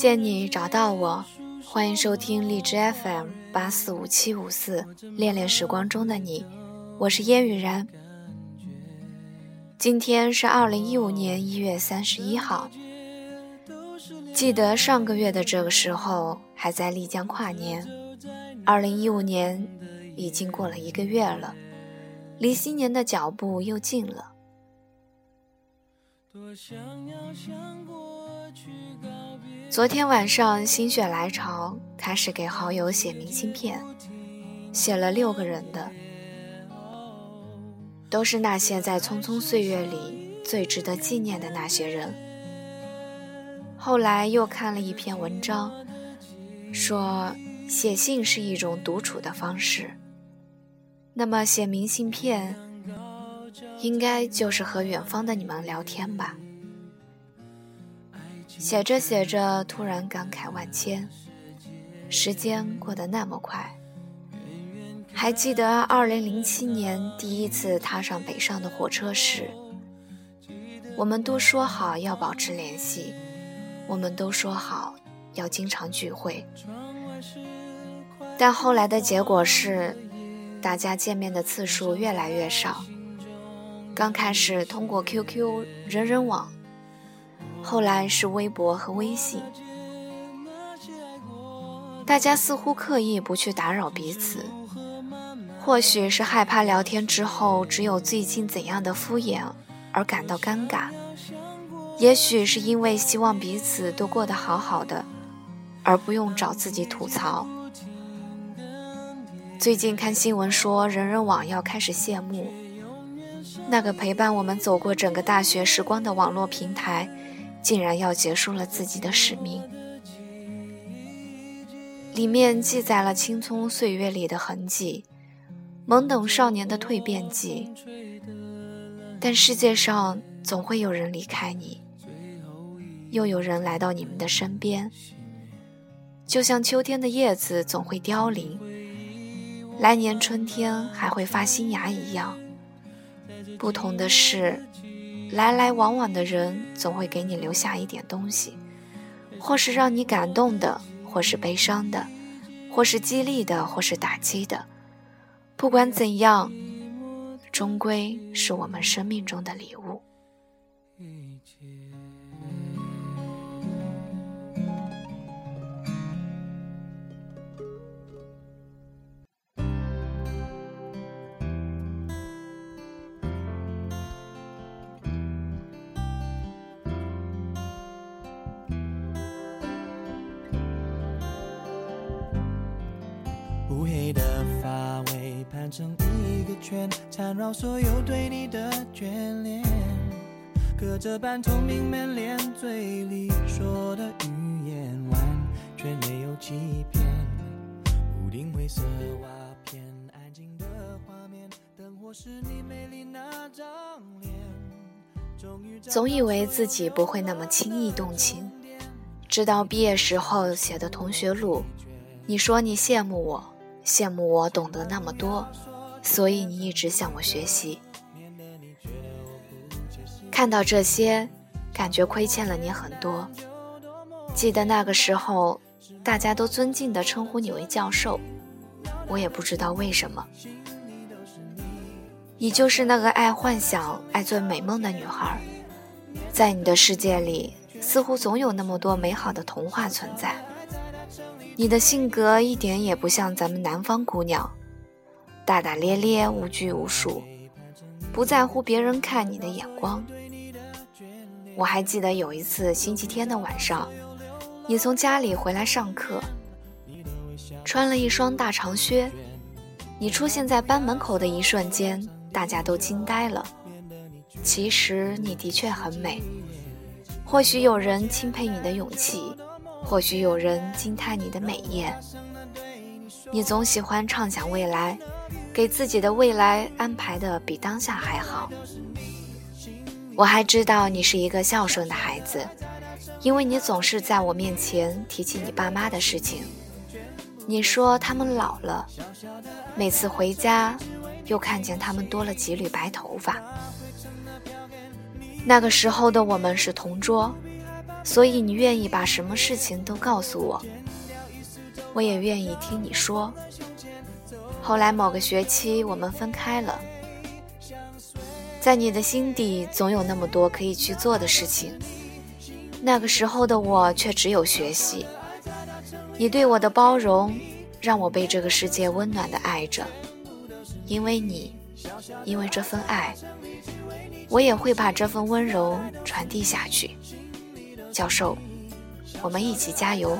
遇见你，找到我，欢迎收听荔枝 FM 八四五七五四，恋恋时光中的你，我是烟雨然。今天是二零一五年一月三十一号，记得上个月的这个时候还在丽江跨年，二零一五年已经过了一个月了，离新年的脚步又近了。多想要想过去感昨天晚上心血来潮，开始给好友写明信片，写了六个人的，都是那些在匆匆岁月里最值得纪念的那些人。后来又看了一篇文章，说写信是一种独处的方式，那么写明信片，应该就是和远方的你们聊天吧。写着写着，突然感慨万千。时间过得那么快。还记得二零零七年第一次踏上北上的火车时，我们都说好要保持联系，我们都说好要经常聚会。但后来的结果是，大家见面的次数越来越少。刚开始通过 QQ、人人网。后来是微博和微信，大家似乎刻意不去打扰彼此，或许是害怕聊天之后只有最近怎样的敷衍而感到尴尬，也许是因为希望彼此都过得好好的，而不用找自己吐槽。最近看新闻说，人人网要开始谢幕，那个陪伴我们走过整个大学时光的网络平台。竟然要结束了自己的使命，里面记载了青葱岁月里的痕迹，懵懂少年的蜕变记。但世界上总会有人离开你，又有人来到你们的身边。就像秋天的叶子总会凋零，来年春天还会发新芽一样。不同的是。来来往往的人总会给你留下一点东西，或是让你感动的，或是悲伤的，或是激励的，或是打击的。不管怎样，终归是我们生命中的礼物。黑的发尾盘成一个圈，缠绕所有对你的眷恋。隔着半透明门帘，嘴里说的语言完全没有欺骗。屋顶灰色瓦片，安静的画面，灯火是你美丽那张脸。总以为自己不会那么轻易动情，直到毕业时候写的同学录，你说你羡慕我。羡慕我懂得那么多，所以你一直向我学习。看到这些，感觉亏欠了你很多。记得那个时候，大家都尊敬地称呼你为教授，我也不知道为什么。你就是那个爱幻想、爱做美梦的女孩，在你的世界里，似乎总有那么多美好的童话存在。你的性格一点也不像咱们南方姑娘，大大咧咧、无拘无束，不在乎别人看你的眼光。我还记得有一次星期天的晚上，你从家里回来上课，穿了一双大长靴，你出现在班门口的一瞬间，大家都惊呆了。其实你的确很美，或许有人钦佩你的勇气。或许有人惊叹你的美艳，你总喜欢畅想未来，给自己的未来安排的比当下还好。我还知道你是一个孝顺的孩子，因为你总是在我面前提起你爸妈的事情。你说他们老了，每次回家又看见他们多了几缕白头发。那个时候的我们是同桌。所以你愿意把什么事情都告诉我，我也愿意听你说。后来某个学期我们分开了，在你的心底总有那么多可以去做的事情，那个时候的我却只有学习。你对我的包容，让我被这个世界温暖的爱着，因为你，因为这份爱，我也会把这份温柔传递下去。教授，我们一起加油。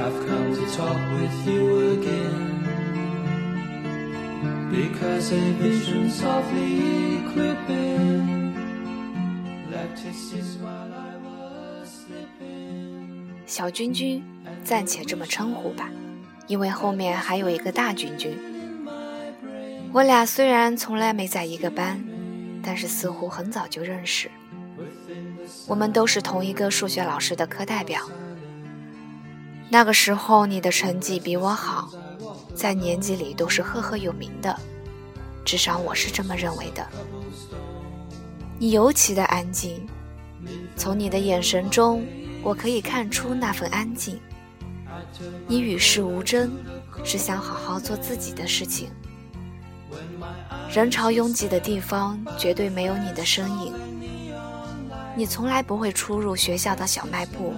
I've come to talk with you again. Because a vision softly creeping left his seeds while I was sleeping. 小君君，暂且这么称呼吧，因为后面还有一个大君君。我俩虽然从来没在一个班，但是似乎很早就认识。我们都是同一个数学老师的课代表。那个时候你的成绩比我好，在年级里都是赫赫有名的，至少我是这么认为的。你尤其的安静，从你的眼神中，我可以看出那份安静。你与世无争，只想好好做自己的事情。人潮拥挤的地方，绝对没有你的身影。你从来不会出入学校的小卖部，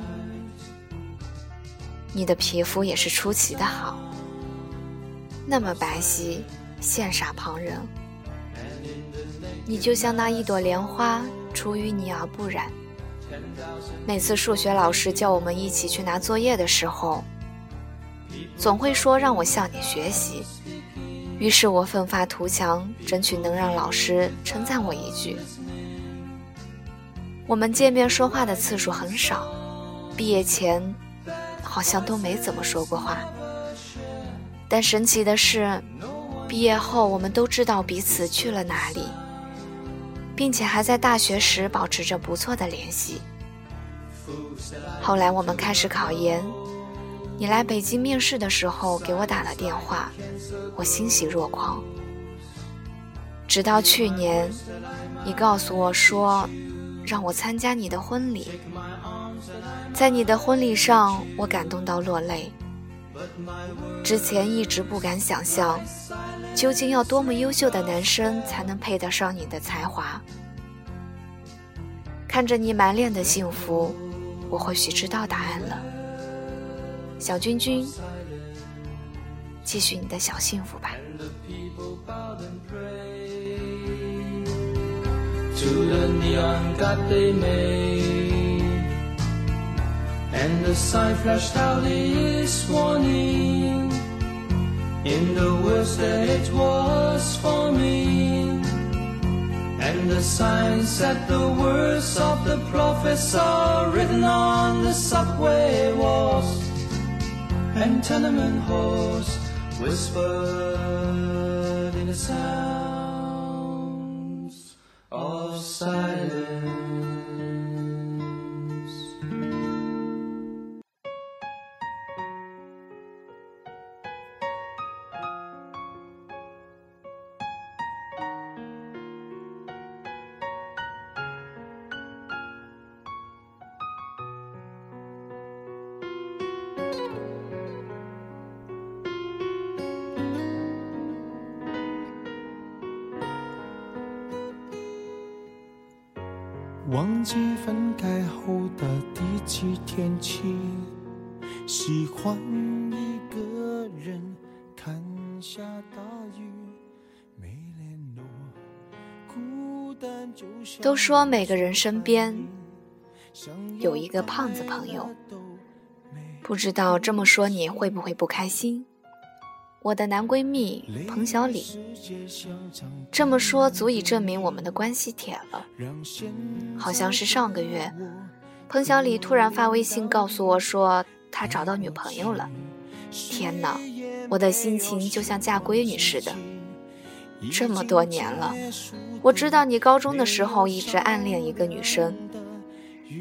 你的皮肤也是出奇的好，那么白皙，羡煞旁人。你就像那一朵莲花，出淤泥而不染。每次数学老师叫我们一起去拿作业的时候，总会说让我向你学习，于是我奋发图强，争取能让老师称赞我一句。我们见面说话的次数很少，毕业前好像都没怎么说过话。但神奇的是，毕业后我们都知道彼此去了哪里，并且还在大学时保持着不错的联系。后来我们开始考研，你来北京面试的时候给我打了电话，我欣喜若狂。直到去年，你告诉我说。让我参加你的婚礼，在你的婚礼上，我感动到落泪。之前一直不敢想象，究竟要多么优秀的男生才能配得上你的才华。看着你满脸的幸福，我或许知道答案了。小君君，继续你的小幸福吧。And the sign flashed out its warning in the words that it was for me. And the sign said the words of the prophets are written on the subway walls and tenement halls whispered in the sound. silence. 忘记分开后的第几天起，喜欢一个人看下大雨，没联络，孤单就像都说每个人身边有一个胖子朋友，不知道这么说你会不会不开心？我的男闺蜜彭小李，这么说足以证明我们的关系铁了。好像是上个月，彭小李突然发微信告诉我说他找到女朋友了。天哪，我的心情就像嫁闺女似的。这么多年了，我知道你高中的时候一直暗恋一个女生，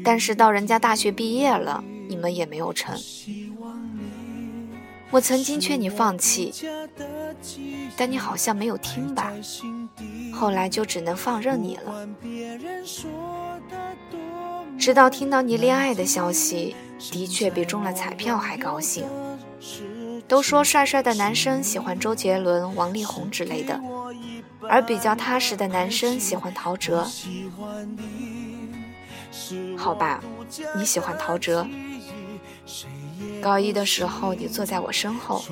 但是到人家大学毕业了，你们也没有成。我曾经劝你放弃，但你好像没有听吧？后来就只能放任你了。直到听到你恋爱的消息，的确比中了彩票还高兴。都说帅帅的男生喜欢周杰伦、王力宏之类的，而比较踏实的男生喜欢陶喆。好吧，你喜欢陶喆。高一的时候，你坐在我身后，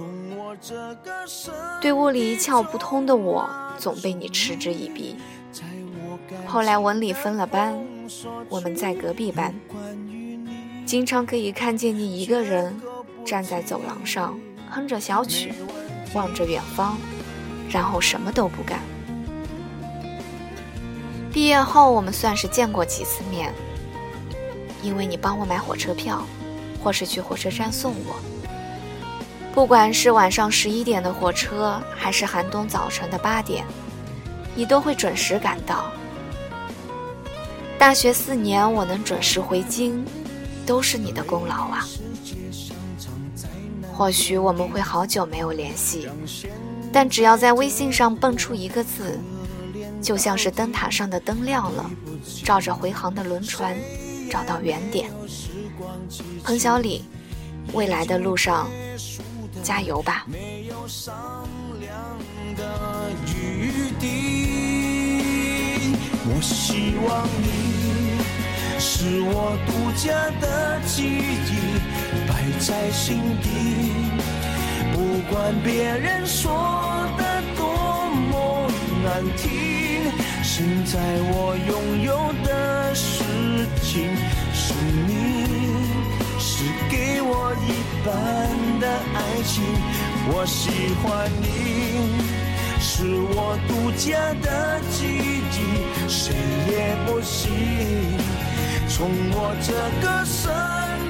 对物理一窍不通的我，总被你嗤之以鼻。后来文理分了班，我们在隔壁班，经常可以看见你一个人站在走廊上，哼着小曲，望着远方，然后什么都不干。毕业后，我们算是见过几次面，因为你帮我买火车票。或是去火车站送我，不管是晚上十一点的火车，还是寒冬早晨的八点，你都会准时赶到。大学四年我能准时回京，都是你的功劳啊！或许我们会好久没有联系，但只要在微信上蹦出一个字，就像是灯塔上的灯亮了，照着回航的轮船找到原点。彭小李，未来的路上加油吧！我希望你是我独家的记忆，摆在心底。不管别人说的多么难听，现在我拥有的事情是你。给我一半的爱情，我喜欢你，是我独家的记忆，谁也不行，从我这个身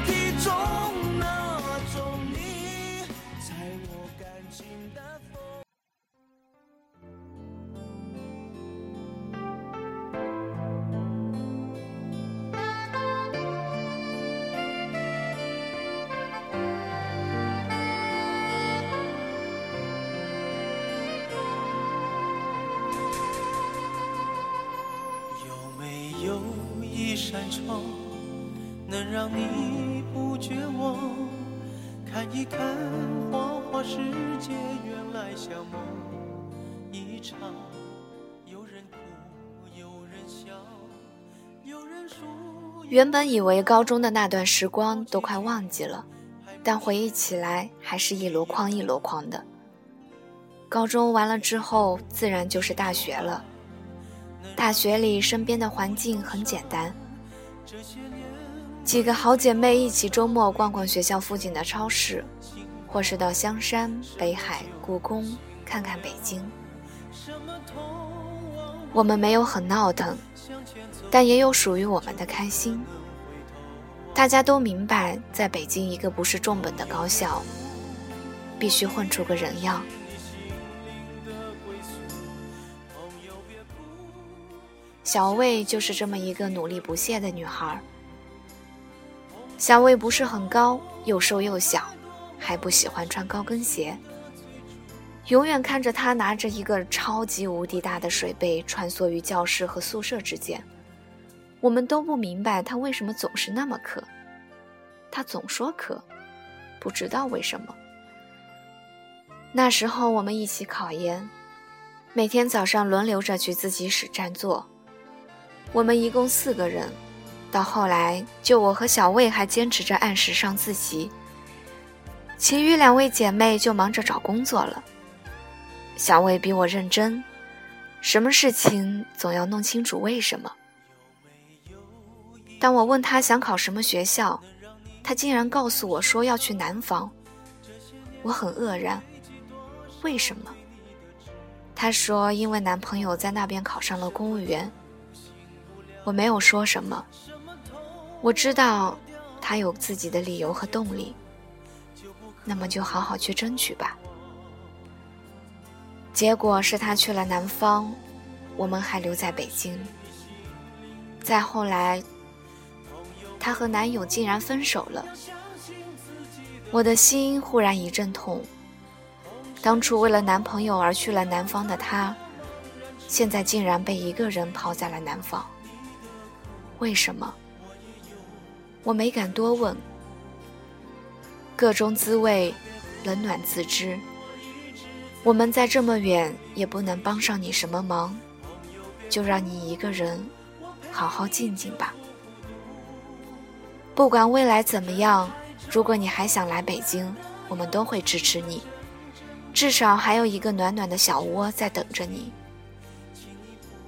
体中。原本以为高中的那段时光都快忘记了，但回忆起来还是一箩筐一箩筐的。高中完了之后，自然就是大学了。大学里，身边的环境很简单。几个好姐妹一起周末逛逛学校附近的超市，或是到香山、北海、故宫看看北京。我们没有很闹腾，但也有属于我们的开心。大家都明白，在北京一个不是重本的高校，必须混出个人样。小魏就是这么一个努力不懈的女孩。小魏不是很高，又瘦又小，还不喜欢穿高跟鞋。永远看着她拿着一个超级无敌大的水杯穿梭于教室和宿舍之间，我们都不明白她为什么总是那么渴。她总说渴，不知道为什么。那时候我们一起考研，每天早上轮流着去自习室占座。我们一共四个人，到后来就我和小魏还坚持着按时上自习，其余两位姐妹就忙着找工作了。小魏比我认真，什么事情总要弄清楚为什么。当我问他想考什么学校，他竟然告诉我说要去南方，我很愕然，为什么？他说因为男朋友在那边考上了公务员。我没有说什么，我知道他有自己的理由和动力，那么就好好去争取吧。结果是他去了南方，我们还留在北京。再后来，她和男友竟然分手了，我的心忽然一阵痛。当初为了男朋友而去了南方的她，现在竟然被一个人抛在了南方。为什么？我没敢多问。各中滋味，冷暖自知。我们在这么远，也不能帮上你什么忙，就让你一个人好好静静吧。不管未来怎么样，如果你还想来北京，我们都会支持你。至少还有一个暖暖的小窝在等着你。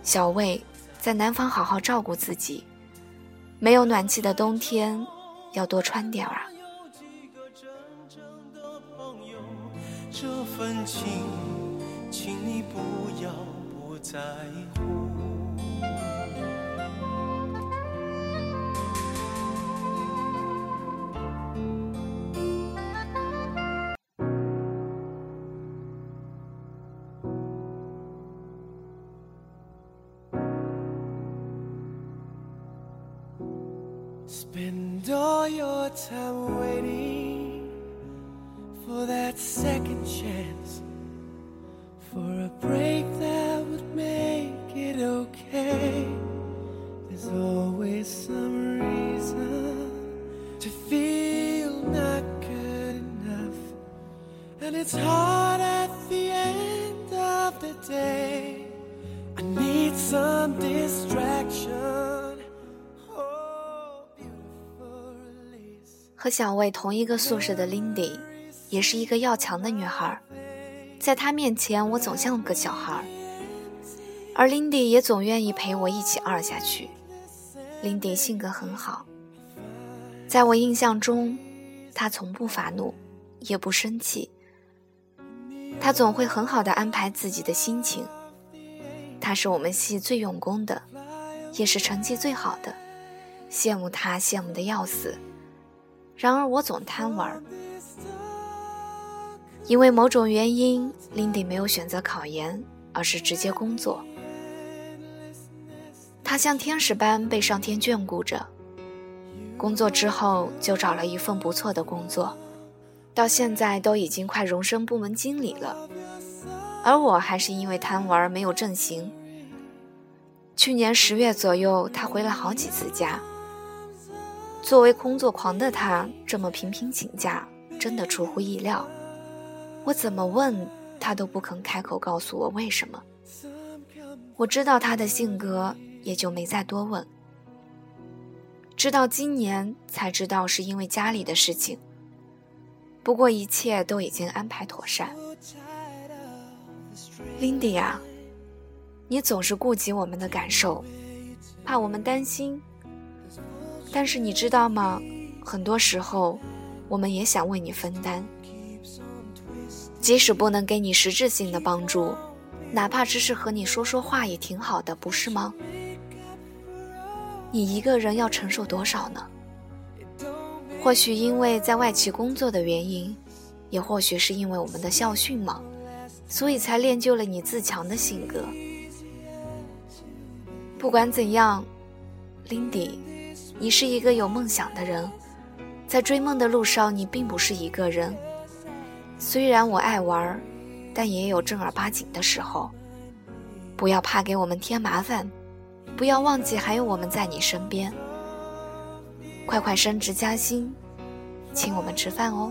小魏，在南方好好照顾自己。没有暖气的冬天，要多穿点儿啊。这份情，请你不要不在乎。想为同一个宿舍的 Lindy，也是一个要强的女孩，在她面前，我总像个小孩，而 Lindy 也总愿意陪我一起二下去。Lindy 性格很好，在我印象中，她从不发怒，也不生气，她总会很好的安排自己的心情。她是我们系最用功的，也是成绩最好的，羡慕她羡慕的要死。然而我总贪玩，因为某种原因，Lindy 没有选择考研，而是直接工作。她像天使般被上天眷顾着，工作之后就找了一份不错的工作，到现在都已经快荣升部门经理了。而我还是因为贪玩没有正形。去年十月左右，他回了好几次家。作为工作狂的他，这么频频请假，真的出乎意料。我怎么问他都不肯开口告诉我为什么。我知道他的性格，也就没再多问。直到今年才知道是因为家里的事情。不过一切都已经安排妥善。Lindy 啊，你总是顾及我们的感受，怕我们担心。但是你知道吗？很多时候，我们也想为你分担，即使不能给你实质性的帮助，哪怕只是和你说说话也挺好的，不是吗？你一个人要承受多少呢？或许因为在外企工作的原因，也或许是因为我们的校训嘛，所以才练就了你自强的性格。不管怎样，Lindy。你是一个有梦想的人，在追梦的路上，你并不是一个人。虽然我爱玩，但也有正儿八经的时候。不要怕给我们添麻烦，不要忘记还有我们在你身边。快快升职加薪，请我们吃饭哦。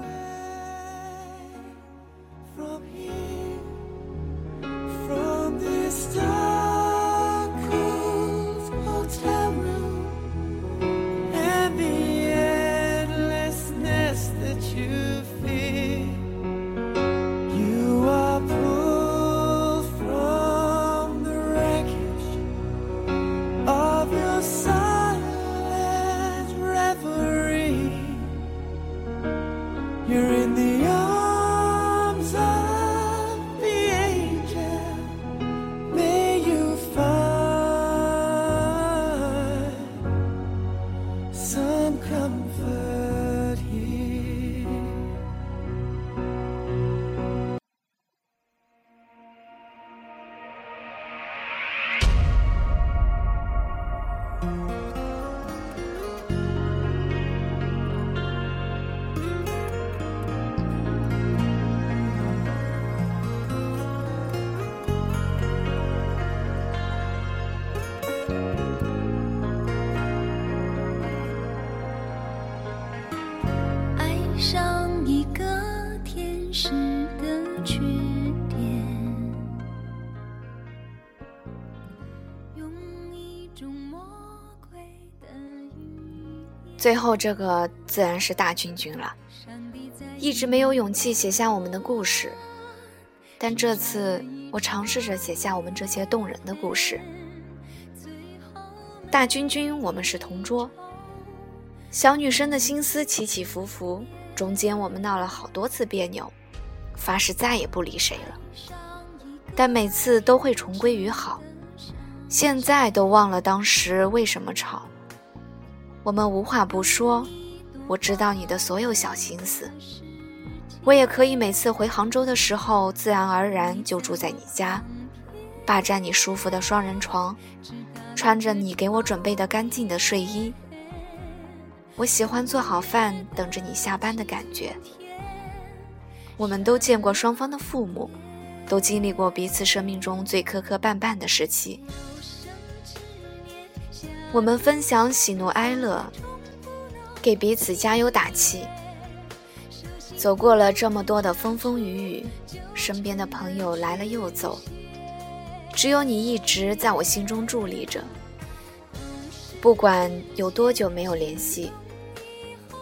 最后这个自然是大君君了，一直没有勇气写下我们的故事，但这次我尝试着写下我们这些动人的故事。大君君，我们是同桌，小女生的心思起起伏伏，中间我们闹了好多次别扭，发誓再也不理谁了，但每次都会重归于好，现在都忘了当时为什么吵。我们无话不说，我知道你的所有小心思，我也可以每次回杭州的时候，自然而然就住在你家，霸占你舒服的双人床，穿着你给我准备的干净的睡衣。我喜欢做好饭等着你下班的感觉。我们都见过双方的父母，都经历过彼此生命中最磕磕绊绊的时期。我们分享喜怒哀乐，给彼此加油打气。走过了这么多的风风雨雨，身边的朋友来了又走，只有你一直在我心中伫立着。不管有多久没有联系，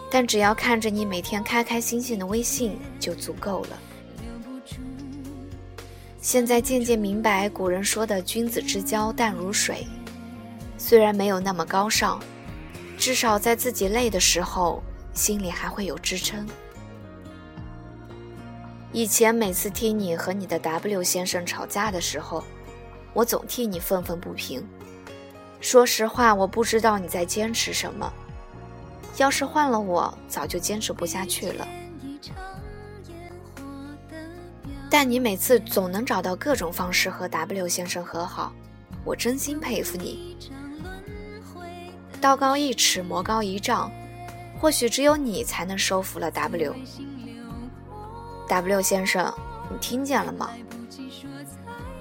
但只要看着你每天开开心心的微信就足够了。现在渐渐明白古人说的“君子之交淡如水”。虽然没有那么高尚，至少在自己累的时候，心里还会有支撑。以前每次听你和你的 W 先生吵架的时候，我总替你愤愤不平。说实话，我不知道你在坚持什么。要是换了我，早就坚持不下去了。但你每次总能找到各种方式和 W 先生和好，我真心佩服你。道高一尺，魔高一丈，或许只有你才能收服了 W。W 先生，你听见了吗？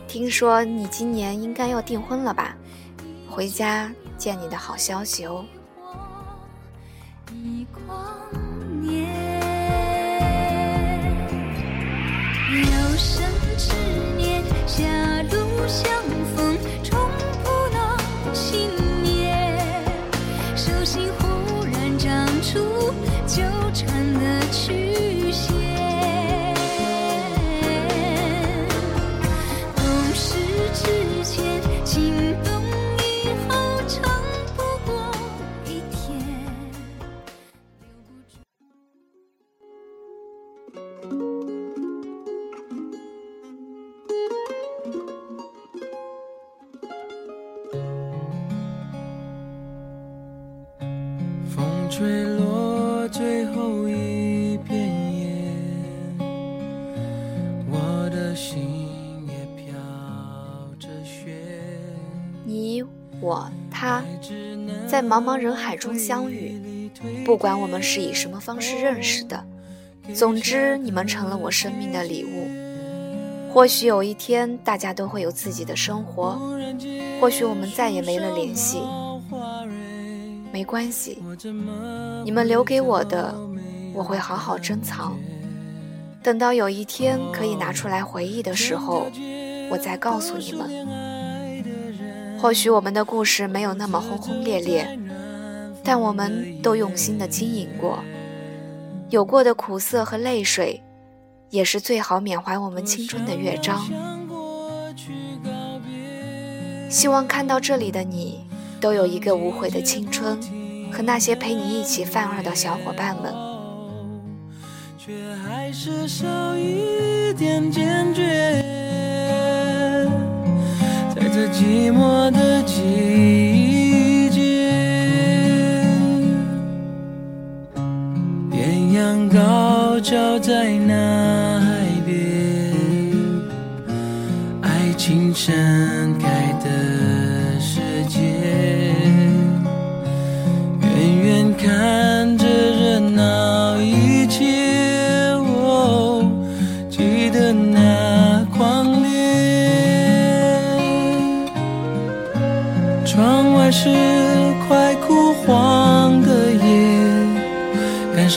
听说你今年应该要订婚了吧？回家见你的好消息哦。坠落最后一片叶，我的心也飘着雪。你我他，在茫茫人海中相遇，不管我们是以什么方式认识的，总之你们成了我生命的礼物。或许有一天，大家都会有自己的生活，或许我们再也没了联系。没关系，你们留给我的，我会好好珍藏。等到有一天可以拿出来回忆的时候，我再告诉你们。或许我们的故事没有那么轰轰烈烈，但我们都用心的经营过，有过的苦涩和泪水，也是最好缅怀我们青春的乐章。希望看到这里的你。都有一个无悔的青春，和那些陪你一起犯二的小伙伴们。却还是少一点坚决，在这寂寞的季高照在那海边，爱情山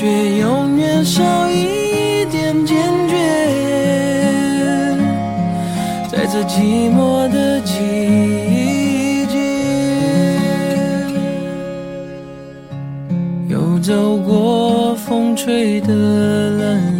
却永远少一点坚决，在这寂寞的季节，又。走过风吹的冷